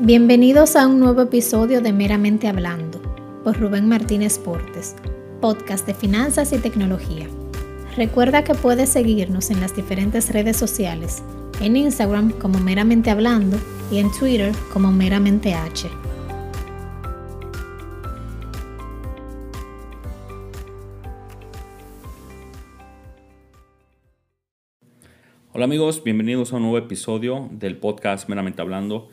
Bienvenidos a un nuevo episodio de Meramente Hablando por Rubén Martínez Portes, podcast de finanzas y tecnología. Recuerda que puedes seguirnos en las diferentes redes sociales, en Instagram como Meramente Hablando y en Twitter como Meramente H. Hola amigos, bienvenidos a un nuevo episodio del podcast Meramente Hablando.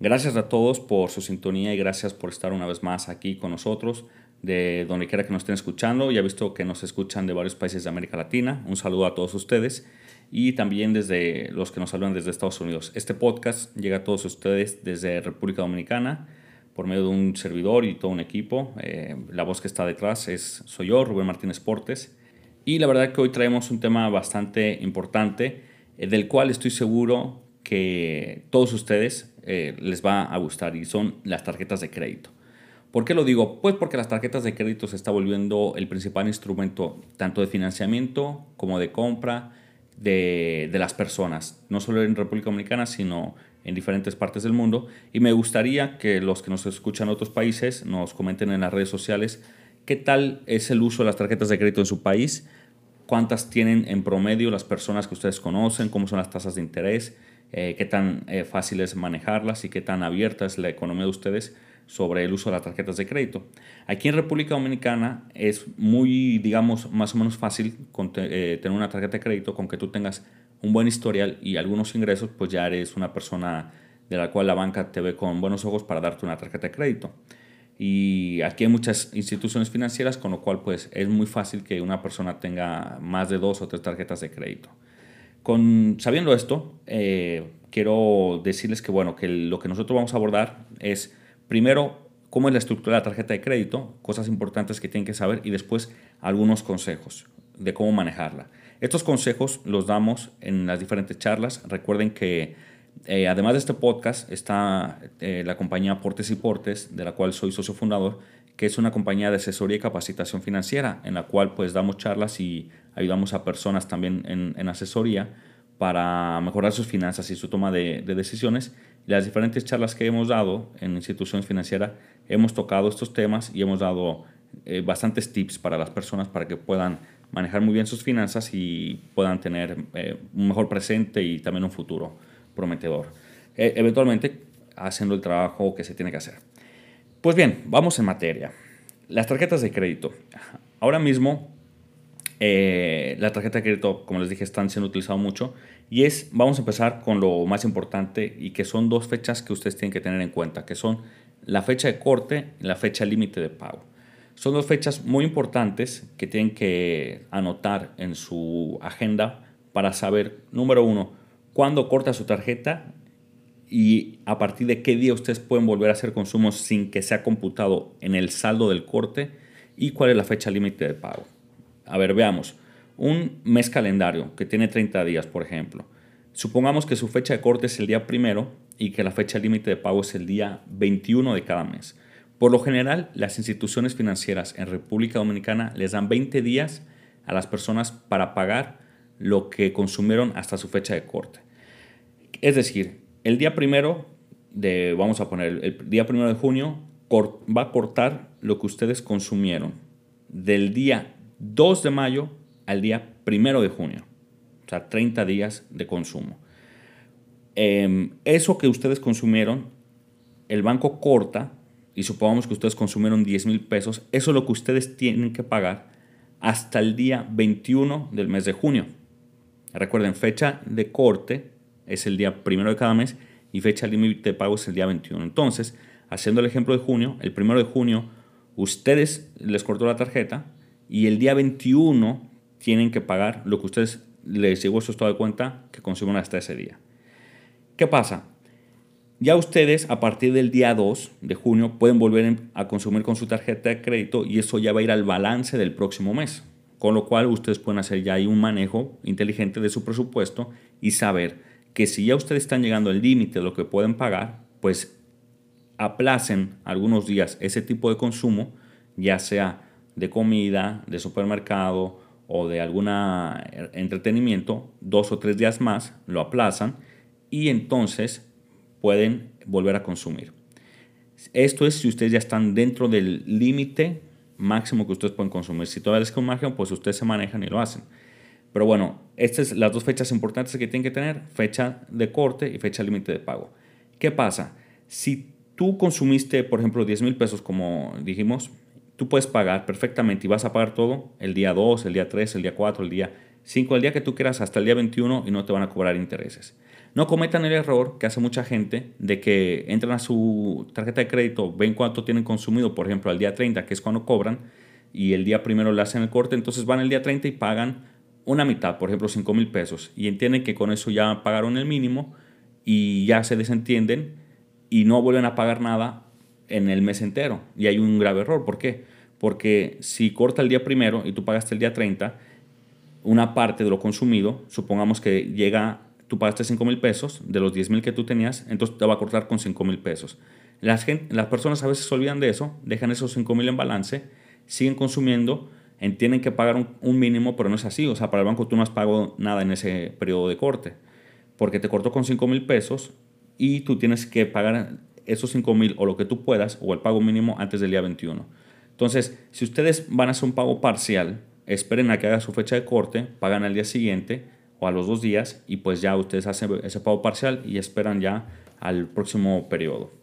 Gracias a todos por su sintonía y gracias por estar una vez más aquí con nosotros, de donde quiera que nos estén escuchando. Ya he visto que nos escuchan de varios países de América Latina. Un saludo a todos ustedes y también desde los que nos hablan desde Estados Unidos. Este podcast llega a todos ustedes desde República Dominicana por medio de un servidor y todo un equipo. Eh, la voz que está detrás es soy yo, Rubén Martínez Portes. Y la verdad que hoy traemos un tema bastante importante, eh, del cual estoy seguro que todos ustedes eh, les va a gustar y son las tarjetas de crédito. ¿Por qué lo digo? Pues porque las tarjetas de crédito se está volviendo el principal instrumento tanto de financiamiento como de compra de, de, las personas, no solo en República Dominicana, sino en diferentes partes del mundo. Y me gustaría que los que nos escuchan en otros países nos comenten en las redes sociales qué tal es el uso de las tarjetas de crédito en su país, cuántas tienen en promedio las personas que ustedes conocen, cómo son las tasas de interés, eh, qué tan eh, fácil es manejarlas y qué tan abierta es la economía de ustedes sobre el uso de las tarjetas de crédito. Aquí en República Dominicana es muy, digamos, más o menos fácil eh, tener una tarjeta de crédito con que tú tengas un buen historial y algunos ingresos, pues ya eres una persona de la cual la banca te ve con buenos ojos para darte una tarjeta de crédito. Y aquí hay muchas instituciones financieras, con lo cual pues es muy fácil que una persona tenga más de dos o tres tarjetas de crédito. Con, sabiendo esto, eh, quiero decirles que, bueno, que lo que nosotros vamos a abordar es, primero, cómo es la estructura de la tarjeta de crédito, cosas importantes que tienen que saber y después algunos consejos de cómo manejarla. Estos consejos los damos en las diferentes charlas. Recuerden que eh, además de este podcast está eh, la compañía Portes y Portes, de la cual soy socio fundador, que es una compañía de asesoría y capacitación financiera, en la cual pues damos charlas y ayudamos a personas también en, asesoría para mejorar sus finanzas y su toma de, decisiones. Las diferentes charlas que hemos dado en instituciones financieras hemos tocado estos temas y hemos dado eh, bastantes tips para las personas para que puedan manejar muy bien sus finanzas y puedan tener un mejor presente y también un futuro prometedor. E, eventualmente haciendo el trabajo que se tiene que hacer. Pues bien, vamos en materia. Las tarjetas de crédito. Ahora mismo, eh, la tarjeta de crédito, como les dije, están siendo utilizadas mucho. Y es, vamos a empezar con lo más importante y que son dos fechas que ustedes tienen que tener en cuenta, que son la fecha de corte y la fecha límite de pago. Son dos fechas muy importantes que tienen que anotar en su agenda para saber, número uno, cuándo corta su tarjeta y a partir de qué día ustedes pueden volver a hacer consumos sin que sea computado en el saldo del corte y cuál es la fecha límite de pago. A ver, veamos. Un mes calendario que tiene 30 días, por ejemplo. Supongamos que su fecha de corte es el día primero y que la fecha límite de pago es el día 21 de cada mes. Por lo general, las instituciones financieras en República Dominicana les dan 20 días a las personas para pagar lo que consumieron hasta su fecha de corte. Es decir, el día primero de, vamos a poner, el día primero de junio va a cortar lo que ustedes consumieron del día 2 de mayo al día primero de junio. O sea, 30 días de consumo. Em, eso que ustedes consumieron, el banco corta, y supongamos que ustedes consumieron 10 mil pesos, eso es lo que ustedes tienen que pagar hasta el día 21 del mes de junio. Recuerden, fecha de corte es el día primero de cada mes y fecha límite de pago es el día 21. Entonces, haciendo el ejemplo de junio, el primero de junio, ustedes les cortó la tarjeta y el día 21 tienen que pagar lo que ustedes les llegó su estado de cuenta que consumieron hasta ese día. ¿Qué pasa? Ya ustedes a partir del día 2 de junio pueden volver a consumir con su tarjeta de crédito y eso ya va a ir al balance del próximo mes. Con lo cual ustedes pueden hacer ya ahí un manejo inteligente de su presupuesto y saber que si ya ustedes están llegando al límite de lo que pueden pagar, pues aplacen algunos días ese tipo de consumo, ya sea de comida, de supermercado o de algún entretenimiento, dos o tres días más, lo aplazan y entonces pueden volver a consumir. Esto es si ustedes ya están dentro del límite máximo que ustedes pueden consumir. Si todavía les un margen, pues ustedes se manejan y lo hacen. Pero bueno, estas son las dos fechas importantes que tienen que tener, fecha de corte y fecha límite de pago. ¿Qué pasa? Si tú consumiste, por ejemplo, 10 mil pesos, como dijimos, tú puedes pagar perfectamente y vas a pagar todo el día 2, el día 3, el día 4, el día 5, el día que tú quieras, hasta el día 21 y no te van a cobrar intereses. No cometan el error que hace mucha gente de que entran a su tarjeta de crédito, ven cuánto tienen consumido, por ejemplo, al día 30, que es cuando cobran, y el día primero le hacen el corte, entonces van el día 30 y pagan una mitad, por ejemplo, 5 mil pesos, y entienden que con eso ya pagaron el mínimo y ya se desentienden y no vuelven a pagar nada en el mes entero. Y hay un grave error. ¿Por qué? Porque si corta el día primero y tú pagaste el día 30, una parte de lo consumido, supongamos que llega tú pagaste 5 mil pesos de los 10 mil que tú tenías, entonces te va a cortar con 5 mil pesos. Las, las personas a veces se olvidan de eso, dejan esos 5 mil en balance, siguen consumiendo, entienden que pagar un, mínimo, pero no es así. O sea, para el banco tú no has pagado nada en ese periodo de corte, porque te cortó con 5 mil pesos y tú tienes que pagar esos 5 mil o lo que tú puedas o el pago mínimo antes del día 21. Entonces, si ustedes van a hacer un pago parcial, esperen a que haga su fecha de corte, pagan al día siguiente, o a los dos días y pues ya ustedes hacen ese pago parcial y esperan ya al próximo periodo.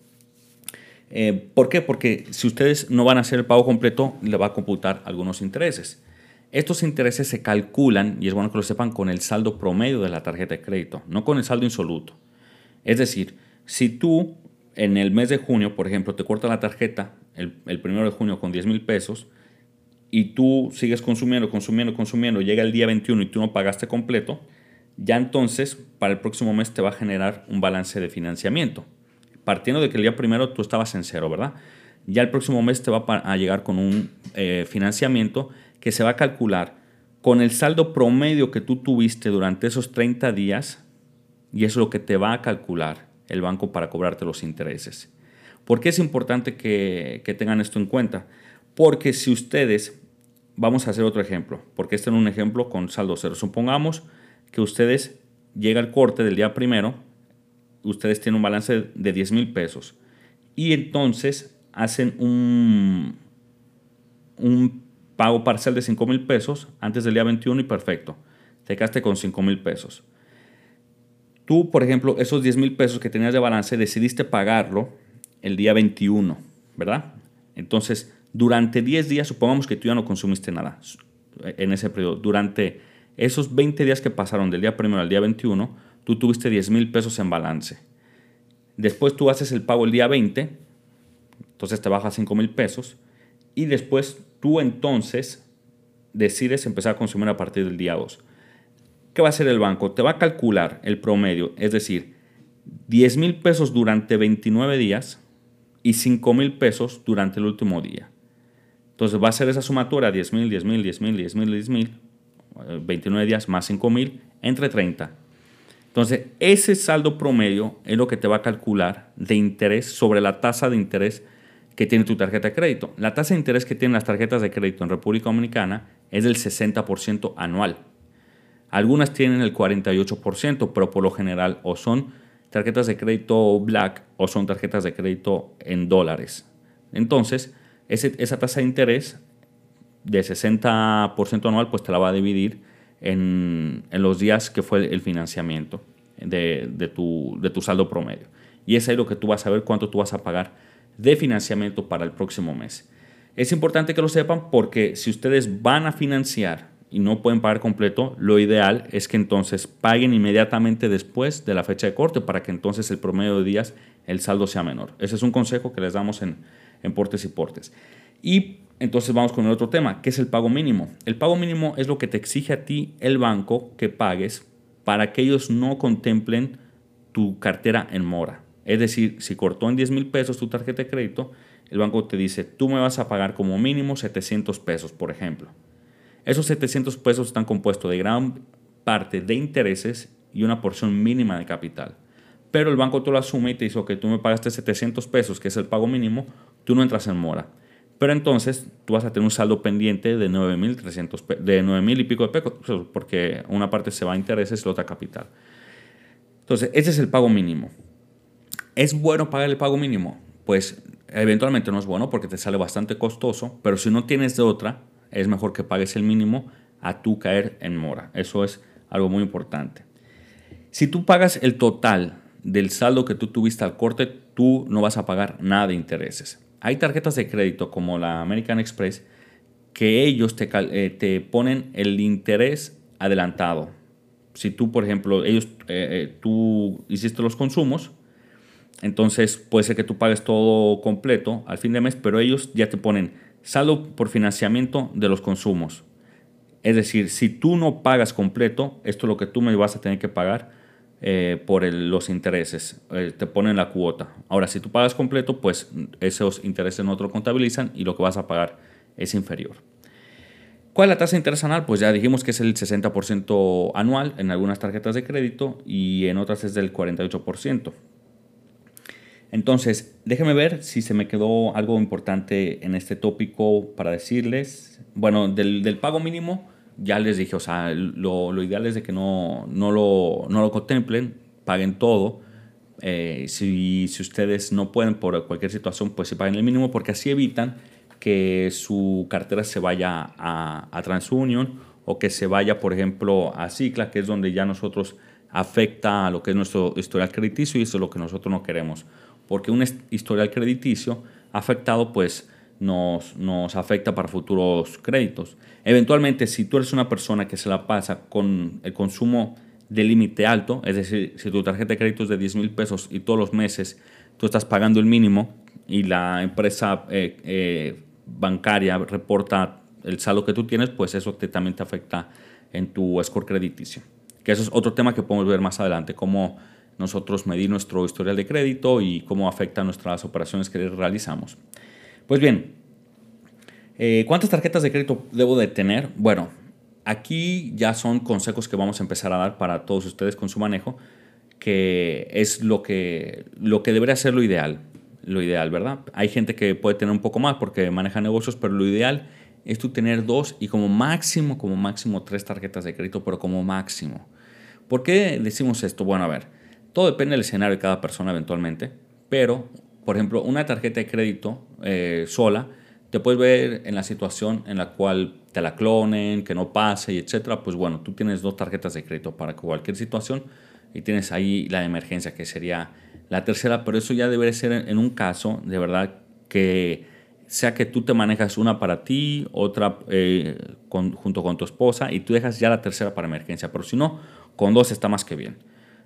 Eh, ¿Por qué? Porque si ustedes no van a hacer el pago completo, le va a computar algunos intereses. Estos intereses se calculan, y es bueno que lo sepan, con el saldo promedio de la tarjeta de crédito, no con el saldo insoluto. Es decir, si tú en el mes de junio, por ejemplo, te corta la tarjeta el, el primero de junio con 10 mil pesos, y tú sigues consumiendo, consumiendo, consumiendo, llega el día 21 y tú no pagaste completo, ya entonces para el próximo mes te va a generar un balance de financiamiento. Partiendo de que el día primero tú estabas en cero, ¿verdad? Ya el próximo mes te va a llegar con un eh, financiamiento que se va a calcular con el saldo promedio que tú tuviste durante esos 30 días y es lo que te va a calcular el banco para cobrarte los intereses. ¿Por qué es importante que, que tengan esto en cuenta? Porque si ustedes, vamos a hacer otro ejemplo, porque este es un ejemplo con saldo cero. Supongamos que ustedes llega el corte del día primero, ustedes tienen un balance de 10 mil pesos y entonces hacen un, pago parcial de 5 mil pesos antes del día 21 y perfecto, te quedaste con 5 mil pesos. Tú, por ejemplo, esos 10 mil pesos que tenías de balance decidiste pagarlo el día 21, ¿verdad? Entonces, durante 10 días, supongamos que tú ya no consumiste nada en ese periodo. Durante esos 20 días que pasaron del día primero al día 21, tú tuviste 10 mil pesos en balance. Después tú haces el pago el día 20, entonces te baja 5 mil pesos. Y después tú entonces decides empezar a consumir a partir del día 2. ¿Qué va a hacer el banco? Te va a calcular el promedio, es decir, 10 mil pesos durante 29 días y 5 mil pesos durante el último día. Entonces va a ser esa sumatoria 10 mil, 10 mil, 10 mil, 10 mil, 10 mil, 29 días más 5 mil, entre 30. Entonces ese saldo promedio es lo que te va a calcular de interés sobre la tasa de interés que tiene tu tarjeta de crédito. La tasa de interés que tienen las tarjetas de crédito en República Dominicana es del 60% anual. Algunas tienen el 48%, pero por lo general o son tarjetas de crédito black o son tarjetas de crédito en dólares. Entonces, esa tasa de interés de 60% anual, pues te la va a dividir en, los días que fue el financiamiento de, tu, de tu saldo promedio. Y es ahí lo que tú vas a ver cuánto tú vas a pagar de financiamiento para el próximo mes. Es importante que lo sepan porque si ustedes van a financiar y no pueden pagar completo, lo ideal es que entonces paguen inmediatamente después de la fecha de corte para que entonces el promedio de días el saldo sea menor. Ese es un consejo que les damos en, en Portes y Portes. Y entonces vamos con el otro tema, que es el pago mínimo. El pago mínimo es lo que te exige a ti el banco que pagues para que ellos no contemplen tu cartera en mora. Es decir, si cortó en 10 mil pesos tu tarjeta de crédito, el banco te dice, tú me vas a pagar como mínimo 700 pesos, por ejemplo. Esos 700 pesos están compuestos de gran parte de intereses y una porción mínima de capital. Pero el banco te lo asume y te dice, que tú me pagaste 700 pesos, que es el pago mínimo, tú no entras en mora. Pero entonces tú vas a tener un saldo pendiente de 9.300 de 9.000 y pico de pesos, porque una parte se va a intereses y la otra capital. Entonces, ese es el pago mínimo. ¿Es bueno pagar el pago mínimo? Pues eventualmente no es bueno porque te sale bastante costoso, pero si no tienes de otra, es mejor que pagues el mínimo a tú caer en mora. Eso es algo muy importante. Si tú pagas el total del saldo que tú tuviste al corte, tú no vas a pagar nada de intereses. Hay tarjetas de crédito como la American Express que ellos te, eh, te ponen el interés adelantado. Si tú, por ejemplo, ellos, eh, eh, tú hiciste los consumos, entonces puede ser que tú pagues todo completo al fin de mes, pero ellos ya te ponen saldo por financiamiento de los consumos. Es decir, si tú no pagas completo, esto es lo que tú me vas a tener que pagar eh, por los intereses. Eh, te ponen la cuota. Ahora, si tú pagas completo, pues esos intereses no te lo contabilizan y lo que vas a pagar es inferior. ¿Cuál es la tasa anual? Pues ya dijimos que es el 60% anual en algunas tarjetas de crédito y en otras es del 48%. Entonces, déjenme ver si se me quedó algo importante en este tópico para decirles. Bueno, del, pago mínimo, ya les dije, o sea, lo, ideal es de que no, no, lo, no lo contemplen, paguen todo. Eh, si, si, ustedes no pueden por cualquier situación, pues se paguen el mínimo porque así evitan que su cartera se vaya a, a TransUnion o que se vaya, por ejemplo, a Cicla, que es donde ya nosotros afecta a lo que es nuestro historial crediticio y eso es lo que nosotros no queremos porque un historial crediticio afectado pues nos, nos afecta para futuros créditos. Eventualmente, si tú eres una persona que se la pasa con el consumo de límite alto, es decir, si tu tarjeta de crédito es de 10 mil pesos y todos los meses tú estás pagando el mínimo y la empresa eh, eh, bancaria reporta el saldo que tú tienes, pues eso también te afecta en tu score crediticio. Que eso es otro tema que podemos ver más adelante, cómo nosotros medir nuestro historial de crédito y cómo afecta nuestras operaciones que realizamos. Pues bien, eh, ¿cuántas tarjetas de crédito debo de tener? Bueno, aquí ya son consejos que vamos a empezar a dar para todos ustedes con su manejo, que es lo que, lo que debería ser lo ideal. Lo ideal, ¿verdad? Hay gente que puede tener un poco más porque maneja negocios, pero lo ideal es tú tener dos y como máximo, como máximo tres tarjetas de crédito, pero como máximo. ¿Por qué decimos esto? Bueno, a ver, todo depende del escenario de cada persona eventualmente, pero, por ejemplo, una tarjeta de crédito eh, sola, te puedes ver en la situación en la cual te la clonen, que no pase, y etcétera. Pues bueno, tú tienes dos tarjetas de crédito para cualquier situación y tienes ahí la emergencia, que sería la tercera, pero eso ya debe ser en un caso de verdad que sea que tú te manejas una para ti, otra eh, junto con tu esposa y tú dejas ya la tercera para emergencia, pero si no, con dos está más que bien.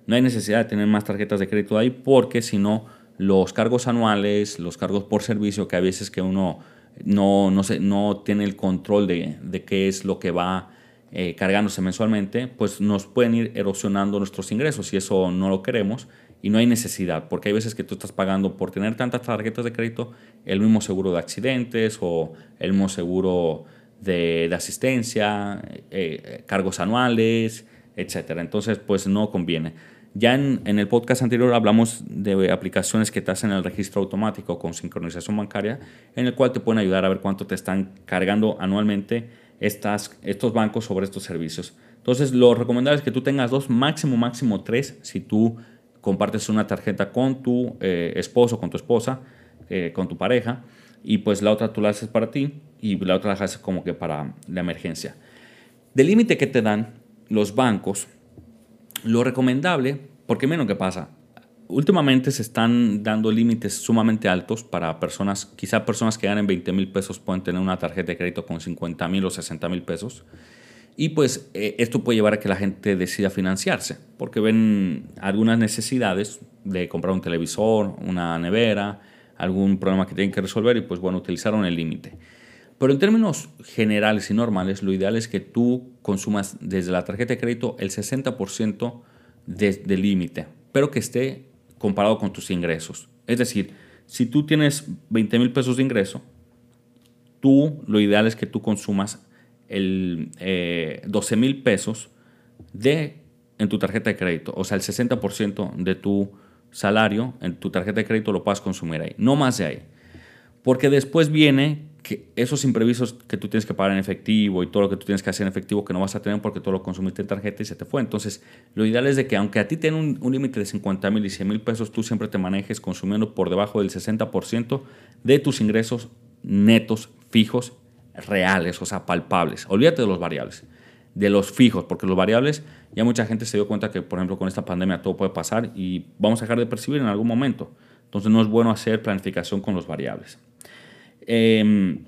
No hay necesidad de tener más tarjetas de crédito ahí porque si no, los cargos anuales, los cargos por servicio, que a veces que uno no, no, se, no tiene el control de, de, qué es lo que va eh, cargándose mensualmente, pues nos pueden ir erosionando nuestros ingresos y eso no lo queremos y no hay necesidad, porque hay veces que tú estás pagando por tener tantas tarjetas de crédito el mismo seguro de accidentes o el mismo seguro de, de asistencia, eh, eh, cargos anuales, etcétera. Entonces, pues no conviene. Ya en, el podcast anterior hablamos de aplicaciones que te hacen el registro automático con sincronización bancaria, en el cual te pueden ayudar a ver cuánto te están cargando anualmente estas, estos bancos sobre estos servicios. Entonces, lo recomendable es que tú tengas dos, máximo, máximo tres, si tú compartes una tarjeta con tu eh, esposo, con tu esposa, eh, con tu pareja, y pues la otra tú la haces para ti y la otra la haces como que para la emergencia. Del límite que te dan los bancos, lo recomendable, porque menos que pasa, últimamente se están dando límites sumamente altos para personas, quizá personas que ganen 20 mil pesos pueden tener una tarjeta de crédito con 50 mil o 60 mil pesos. Y pues eh, esto puede llevar a que la gente decida financiarse, porque ven algunas necesidades de comprar un televisor, una nevera, algún problema que tienen que resolver y pues bueno, utilizaron el límite. Pero en términos generales y normales, lo ideal es que tú consumas desde la tarjeta de crédito el 60% de, límite, pero que esté comparado con tus ingresos. Es decir, si tú tienes 20 mil pesos de ingreso, tú lo ideal es que tú consumas el 12 eh, mil pesos de, en tu tarjeta de crédito. O sea, el 60% de tu salario en tu tarjeta de crédito lo puedas consumir ahí. No más de ahí. Porque después viene que esos imprevistos que tú tienes que pagar en efectivo y todo lo que tú tienes que hacer en efectivo que no vas a tener porque todo lo consumiste en tarjeta y se te fue. Entonces, lo ideal es de que aunque a ti tenga un, un límite de 50 mil y 100 mil pesos, tú siempre te manejes consumiendo por debajo del 60% de tus ingresos netos fijos reales, o sea, palpables. Olvídate de los variables, de los fijos, porque los variables ya mucha gente se dio cuenta que, por ejemplo, con esta pandemia todo puede pasar y vamos a dejar de percibir en algún momento. Entonces no es bueno hacer planificación con los variables. Em,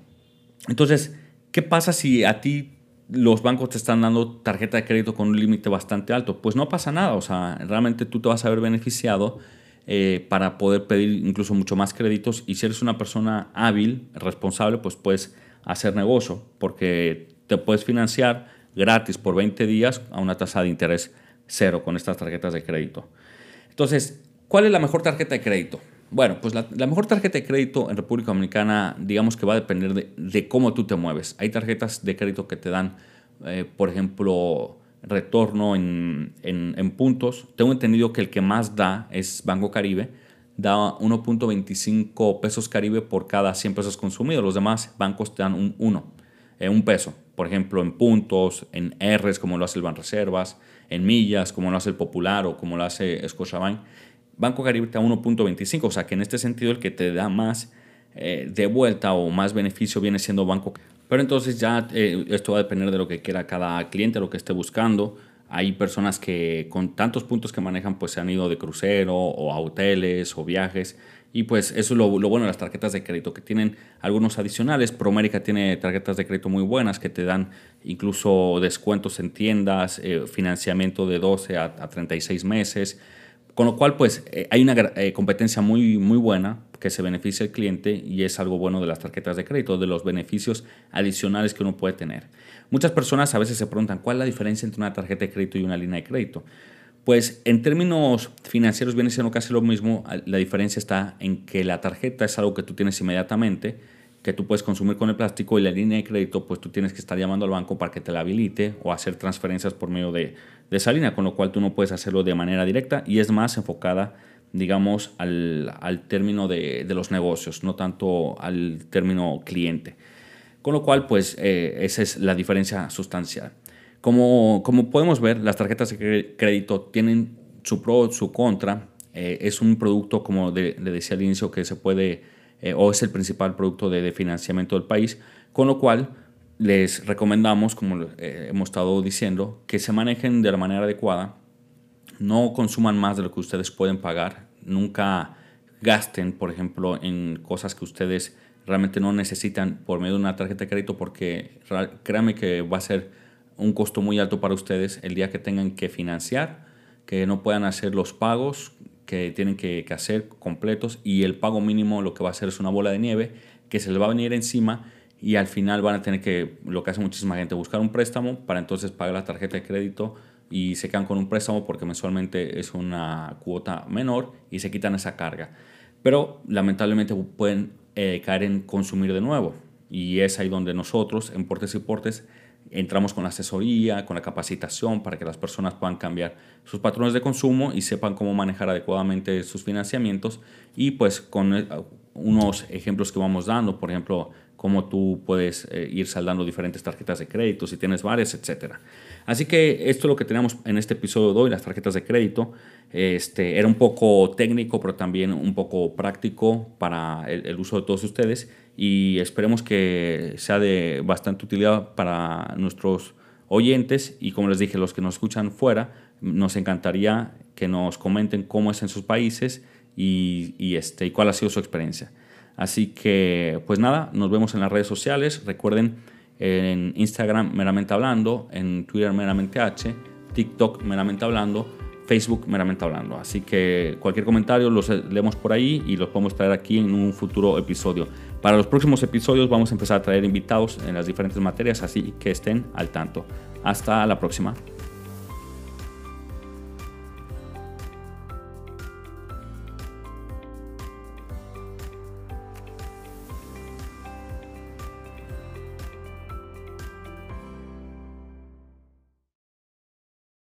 entonces, ¿qué pasa si a ti los bancos te están dando tarjeta de crédito con un límite bastante alto? Pues no pasa nada, o sea, realmente tú te vas a ver beneficiado eh, para poder pedir incluso mucho más créditos y si eres una persona hábil, responsable, pues puedes hacer negocio porque te puedes financiar gratis por 20 días a una tasa de interés cero con estas tarjetas de crédito. Entonces, ¿cuál es la mejor tarjeta de crédito? Bueno, pues la, mejor tarjeta de crédito en República Dominicana, digamos que va a depender de, cómo tú te mueves. Hay tarjetas de crédito que te dan, eh, por ejemplo, retorno en, en, puntos. Tengo entendido que el que más da es Banco Caribe. Da 1.25 pesos Caribe por cada 100 pesos consumidos. Los demás bancos te dan un 1, eh, un peso. Por ejemplo, en puntos, en Rs, como lo hace el Banreservas, en millas, como lo hace el Popular o como lo hace Scotiabank. Banco Caribe te da 1.25, o sea que en este sentido el que te da más eh, de vuelta o más beneficio viene siendo Banco Pero entonces ya eh, esto va a depender de lo que quiera cada cliente, lo que esté buscando. Hay personas que con tantos puntos que manejan pues se han ido de crucero o a hoteles o viajes y pues eso es lo, bueno de las tarjetas de crédito, que tienen algunos adicionales. Promérica tiene tarjetas de crédito muy buenas que te dan incluso descuentos en tiendas, eh, financiamiento de 12 a, a 36 meses. Con lo cual, pues eh, hay una eh, competencia muy, muy buena que se beneficia el cliente y es algo bueno de las tarjetas de crédito, de los beneficios adicionales que uno puede tener. Muchas personas a veces se preguntan cuál es la diferencia entre una tarjeta de crédito y una línea de crédito. Pues en términos financieros viene siendo casi lo mismo, la diferencia está en que la tarjeta es algo que tú tienes inmediatamente, que tú puedes consumir con el plástico y la línea de crédito, pues tú tienes que estar llamando al banco para que te la habilite o hacer transferencias por medio de, de esa línea, con lo cual tú no puedes hacerlo de manera directa y es más enfocada, digamos, al, al término de, de, los negocios, no tanto al término cliente. Con lo cual, pues eh, esa es la diferencia sustancial. Como, como podemos ver, las tarjetas de crédito tienen su pro, su contra. Eh, es un producto, como le decía al inicio, que se puede eh, o es el principal producto de, financiamiento del país, con lo cual les recomendamos, como eh, hemos estado diciendo, que se manejen de la manera adecuada, no consuman más de lo que ustedes pueden pagar, nunca gasten, por ejemplo, en cosas que ustedes realmente no necesitan por medio de una tarjeta de crédito porque créanme que va a ser un costo muy alto para ustedes el día que tengan que financiar, que no puedan hacer los pagos que tienen que, hacer completos y el pago mínimo lo que va a hacer es una bola de nieve que se les va a venir encima y al final van a tener que, lo que hace muchísima gente, buscar un préstamo para entonces pagar la tarjeta de crédito y se quedan con un préstamo porque mensualmente es una cuota menor y se quitan esa carga. Pero lamentablemente pueden eh, caer en consumir de nuevo y es ahí donde nosotros en Portes y Portes entramos con la asesoría, con la capacitación para que las personas puedan cambiar sus patrones de consumo y sepan cómo manejar adecuadamente sus financiamientos y pues con eh, unos ejemplos que vamos dando, por ejemplo, cómo tú puedes eh, ir saldando diferentes tarjetas de crédito, si tienes varias, etc. Así que esto es lo que tenemos en este episodio de hoy, las tarjetas de crédito. Este, era un poco técnico, pero también un poco práctico para el uso de todos ustedes y esperemos que sea de bastante utilidad para nuestros oyentes y como les dije, los que nos escuchan fuera, nos encantaría que nos comenten cómo es en sus países y, este, y cuál ha sido su experiencia. Así que, pues nada, nos vemos en las redes sociales. Recuerden, en Instagram meramente hablando, en Twitter meramente H, TikTok meramente hablando Facebook meramente hablando. Así que cualquier comentario los leemos por ahí y los podemos traer aquí en un futuro episodio. Para los próximos episodios vamos a empezar a traer invitados en las diferentes materias, así que estén al tanto. Hasta la próxima.